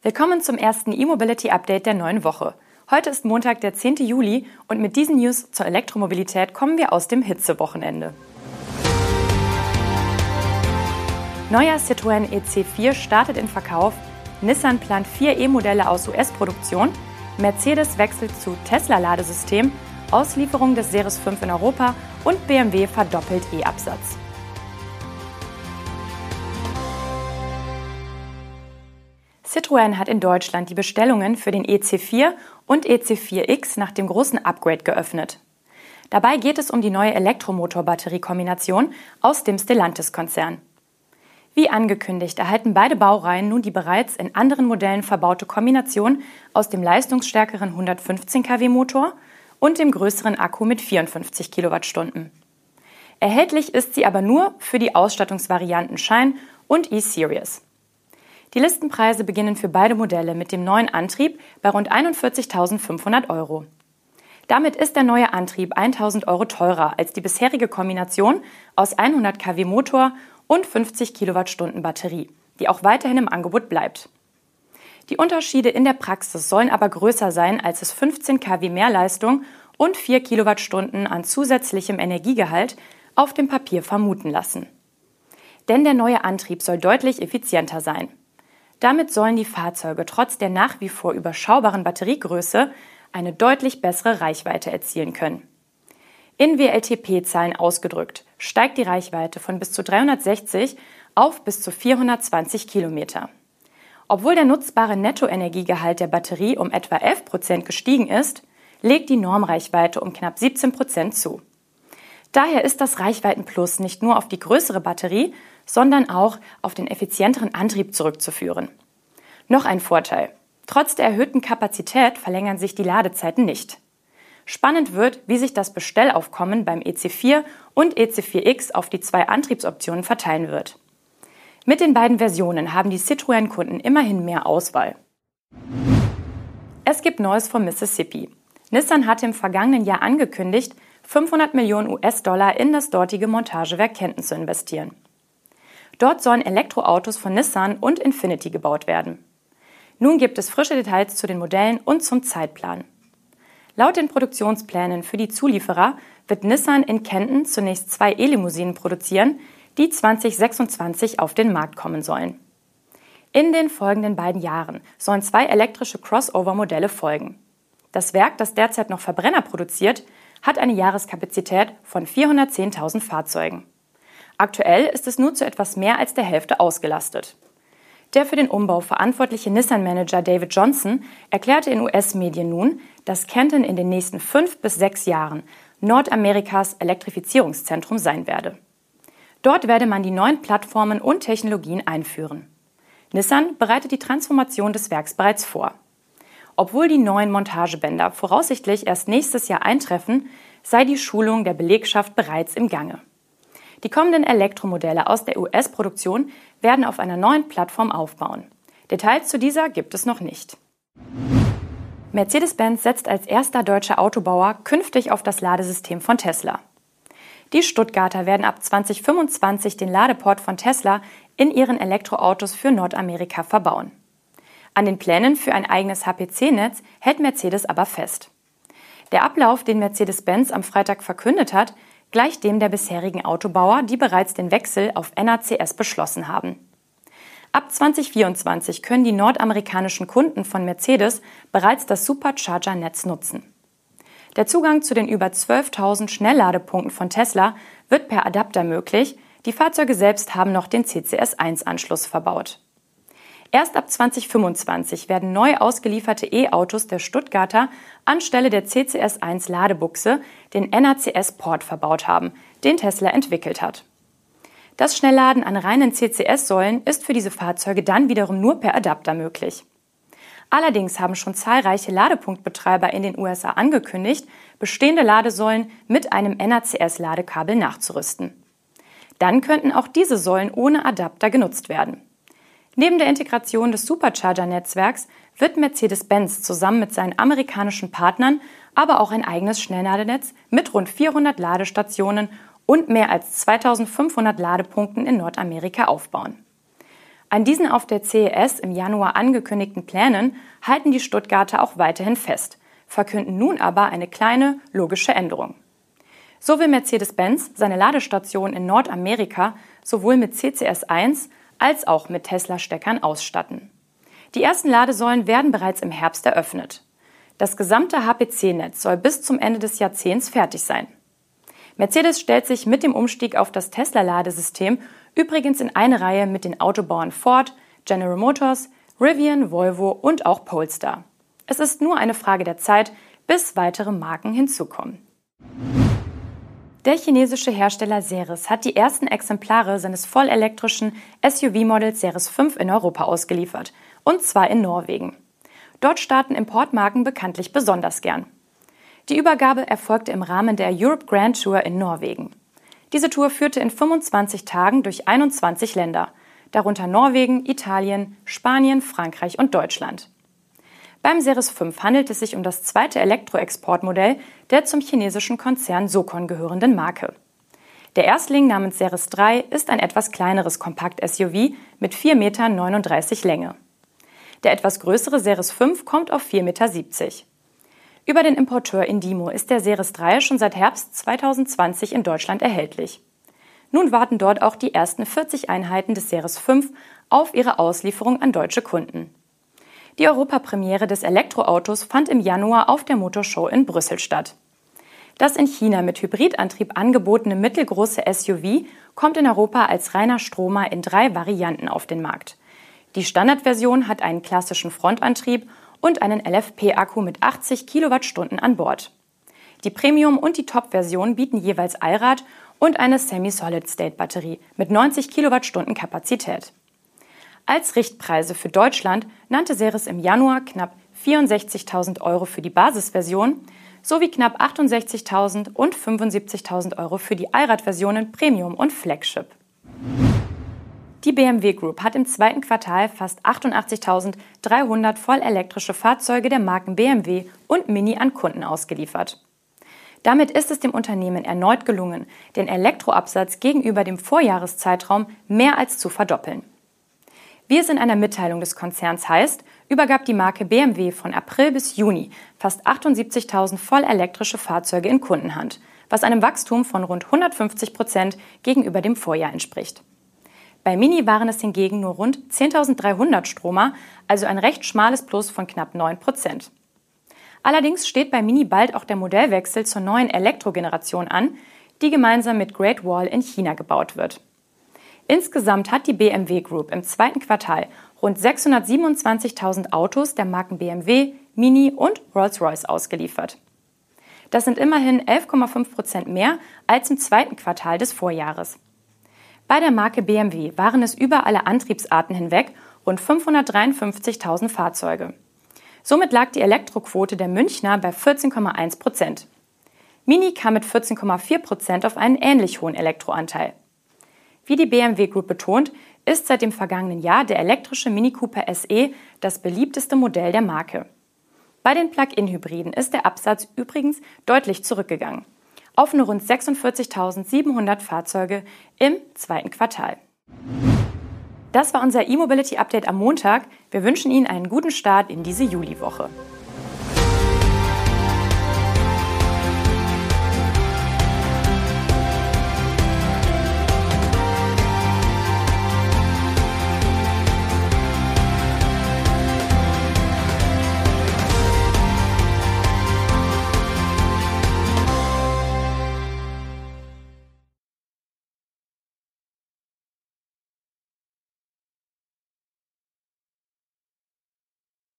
Willkommen zum ersten E-Mobility Update der neuen Woche. Heute ist Montag, der 10. Juli und mit diesen News zur Elektromobilität kommen wir aus dem Hitzewochenende. Neuer Citroën EC4 startet in Verkauf, Nissan plant vier E-Modelle aus US-Produktion, Mercedes wechselt zu Tesla-Ladesystem, Auslieferung des Series 5 in Europa und BMW verdoppelt E-Absatz. Citroën hat in Deutschland die Bestellungen für den EC4 und EC4X nach dem großen Upgrade geöffnet. Dabei geht es um die neue Elektromotor-Batterie-Kombination aus dem Stellantis-Konzern. Wie angekündigt erhalten beide Baureihen nun die bereits in anderen Modellen verbaute Kombination aus dem leistungsstärkeren 115 kW Motor und dem größeren Akku mit 54 Kilowattstunden. Erhältlich ist sie aber nur für die Ausstattungsvarianten Shine und E-Series. Die Listenpreise beginnen für beide Modelle mit dem neuen Antrieb bei rund 41.500 Euro. Damit ist der neue Antrieb 1000 Euro teurer als die bisherige Kombination aus 100 kW Motor und 50 Kilowattstunden Batterie, die auch weiterhin im Angebot bleibt. Die Unterschiede in der Praxis sollen aber größer sein, als es 15 kW Mehrleistung und 4 Kilowattstunden an zusätzlichem Energiegehalt auf dem Papier vermuten lassen. Denn der neue Antrieb soll deutlich effizienter sein. Damit sollen die Fahrzeuge trotz der nach wie vor überschaubaren Batteriegröße eine deutlich bessere Reichweite erzielen können. In WLTP-Zahlen ausgedrückt steigt die Reichweite von bis zu 360 auf bis zu 420 Kilometer. Obwohl der nutzbare Nettoenergiegehalt der Batterie um etwa 11 Prozent gestiegen ist, legt die Normreichweite um knapp 17 Prozent zu. Daher ist das Reichweitenplus nicht nur auf die größere Batterie, sondern auch auf den effizienteren Antrieb zurückzuführen. Noch ein Vorteil. Trotz der erhöhten Kapazität verlängern sich die Ladezeiten nicht. Spannend wird, wie sich das Bestellaufkommen beim EC4 und EC4X auf die zwei Antriebsoptionen verteilen wird. Mit den beiden Versionen haben die Citroën-Kunden immerhin mehr Auswahl. Es gibt Neues vom Mississippi. Nissan hatte im vergangenen Jahr angekündigt, 500 Millionen US-Dollar in das dortige Montagewerk Kenton zu investieren. Dort sollen Elektroautos von Nissan und Infinity gebaut werden. Nun gibt es frische Details zu den Modellen und zum Zeitplan. Laut den Produktionsplänen für die Zulieferer wird Nissan in Kenton zunächst zwei E-Limousinen produzieren, die 2026 auf den Markt kommen sollen. In den folgenden beiden Jahren sollen zwei elektrische Crossover-Modelle folgen. Das Werk, das derzeit noch Verbrenner produziert, hat eine Jahreskapazität von 410.000 Fahrzeugen. Aktuell ist es nur zu etwas mehr als der Hälfte ausgelastet. Der für den Umbau verantwortliche Nissan-Manager David Johnson erklärte in US-Medien nun, dass Kenton in den nächsten fünf bis sechs Jahren Nordamerikas Elektrifizierungszentrum sein werde. Dort werde man die neuen Plattformen und Technologien einführen. Nissan bereitet die Transformation des Werks bereits vor. Obwohl die neuen Montagebänder voraussichtlich erst nächstes Jahr eintreffen, sei die Schulung der Belegschaft bereits im Gange. Die kommenden Elektromodelle aus der US-Produktion werden auf einer neuen Plattform aufbauen. Details zu dieser gibt es noch nicht. Mercedes-Benz setzt als erster deutscher Autobauer künftig auf das Ladesystem von Tesla. Die Stuttgarter werden ab 2025 den Ladeport von Tesla in ihren Elektroautos für Nordamerika verbauen. An den Plänen für ein eigenes HPC-Netz hält Mercedes aber fest. Der Ablauf, den Mercedes-Benz am Freitag verkündet hat, gleich dem der bisherigen Autobauer, die bereits den Wechsel auf NACS beschlossen haben. Ab 2024 können die nordamerikanischen Kunden von Mercedes bereits das Supercharger-Netz nutzen. Der Zugang zu den über 12.000 Schnellladepunkten von Tesla wird per Adapter möglich. Die Fahrzeuge selbst haben noch den CCS1-Anschluss verbaut. Erst ab 2025 werden neu ausgelieferte E-Autos der Stuttgarter anstelle der CCS1 Ladebuchse den NACS-Port verbaut haben, den Tesla entwickelt hat. Das Schnellladen an reinen CCS-Säulen ist für diese Fahrzeuge dann wiederum nur per Adapter möglich. Allerdings haben schon zahlreiche Ladepunktbetreiber in den USA angekündigt, bestehende Ladesäulen mit einem NACS-Ladekabel nachzurüsten. Dann könnten auch diese Säulen ohne Adapter genutzt werden. Neben der Integration des Supercharger-Netzwerks wird Mercedes-Benz zusammen mit seinen amerikanischen Partnern aber auch ein eigenes Schnellladenetz mit rund 400 Ladestationen und mehr als 2500 Ladepunkten in Nordamerika aufbauen. An diesen auf der CES im Januar angekündigten Plänen halten die Stuttgarter auch weiterhin fest, verkünden nun aber eine kleine logische Änderung. So will Mercedes-Benz seine Ladestation in Nordamerika sowohl mit CCS1 als auch mit Tesla-Steckern ausstatten. Die ersten Ladesäulen werden bereits im Herbst eröffnet. Das gesamte HPC-Netz soll bis zum Ende des Jahrzehnts fertig sein. Mercedes stellt sich mit dem Umstieg auf das Tesla-Ladesystem übrigens in eine Reihe mit den Autobauern Ford, General Motors, Rivian, Volvo und auch Polestar. Es ist nur eine Frage der Zeit, bis weitere Marken hinzukommen. Der chinesische Hersteller Seres hat die ersten Exemplare seines vollelektrischen SUV-Models Seres 5 in Europa ausgeliefert, und zwar in Norwegen. Dort starten Importmarken bekanntlich besonders gern. Die Übergabe erfolgte im Rahmen der Europe Grand Tour in Norwegen. Diese Tour führte in 25 Tagen durch 21 Länder, darunter Norwegen, Italien, Spanien, Frankreich und Deutschland. Beim Series 5 handelt es sich um das zweite Elektroexportmodell der zum chinesischen Konzern Sokon gehörenden Marke. Der Erstling namens Series 3 ist ein etwas kleineres Kompakt-SUV mit 4,39 Meter Länge. Der etwas größere Series 5 kommt auf 4,70 Meter. Über den Importeur Indimo ist der Series 3 schon seit Herbst 2020 in Deutschland erhältlich. Nun warten dort auch die ersten 40 Einheiten des Series 5 auf ihre Auslieferung an deutsche Kunden. Die Europapremiere des Elektroautos fand im Januar auf der Motorshow in Brüssel statt. Das in China mit Hybridantrieb angebotene mittelgroße SUV kommt in Europa als reiner Stromer in drei Varianten auf den Markt. Die Standardversion hat einen klassischen Frontantrieb und einen LFP-Akku mit 80 Kilowattstunden an Bord. Die Premium- und die Top-Version bieten jeweils Allrad und eine Semi-Solid-State-Batterie mit 90 Kilowattstunden Kapazität. Als Richtpreise für Deutschland nannte Seres im Januar knapp 64.000 Euro für die Basisversion sowie knapp 68.000 und 75.000 Euro für die Allradversionen Premium und Flagship. Die BMW Group hat im zweiten Quartal fast 88.300 vollelektrische Fahrzeuge der Marken BMW und Mini an Kunden ausgeliefert. Damit ist es dem Unternehmen erneut gelungen, den Elektroabsatz gegenüber dem Vorjahreszeitraum mehr als zu verdoppeln. Wie es in einer Mitteilung des Konzerns heißt, übergab die Marke BMW von April bis Juni fast 78.000 vollelektrische Fahrzeuge in Kundenhand, was einem Wachstum von rund 150 Prozent gegenüber dem Vorjahr entspricht. Bei Mini waren es hingegen nur rund 10.300 Stromer, also ein recht schmales Plus von knapp 9 Prozent. Allerdings steht bei Mini bald auch der Modellwechsel zur neuen Elektrogeneration an, die gemeinsam mit Great Wall in China gebaut wird. Insgesamt hat die BMW Group im zweiten Quartal rund 627.000 Autos der Marken BMW, Mini und Rolls-Royce ausgeliefert. Das sind immerhin 11,5 Prozent mehr als im zweiten Quartal des Vorjahres. Bei der Marke BMW waren es über alle Antriebsarten hinweg rund 553.000 Fahrzeuge. Somit lag die Elektroquote der Münchner bei 14,1 Prozent. Mini kam mit 14,4 Prozent auf einen ähnlich hohen Elektroanteil. Wie die BMW Group betont, ist seit dem vergangenen Jahr der elektrische Mini Cooper SE das beliebteste Modell der Marke. Bei den Plug-in-Hybriden ist der Absatz übrigens deutlich zurückgegangen auf nur rund 46.700 Fahrzeuge im zweiten Quartal. Das war unser E-Mobility Update am Montag. Wir wünschen Ihnen einen guten Start in diese Juliwoche.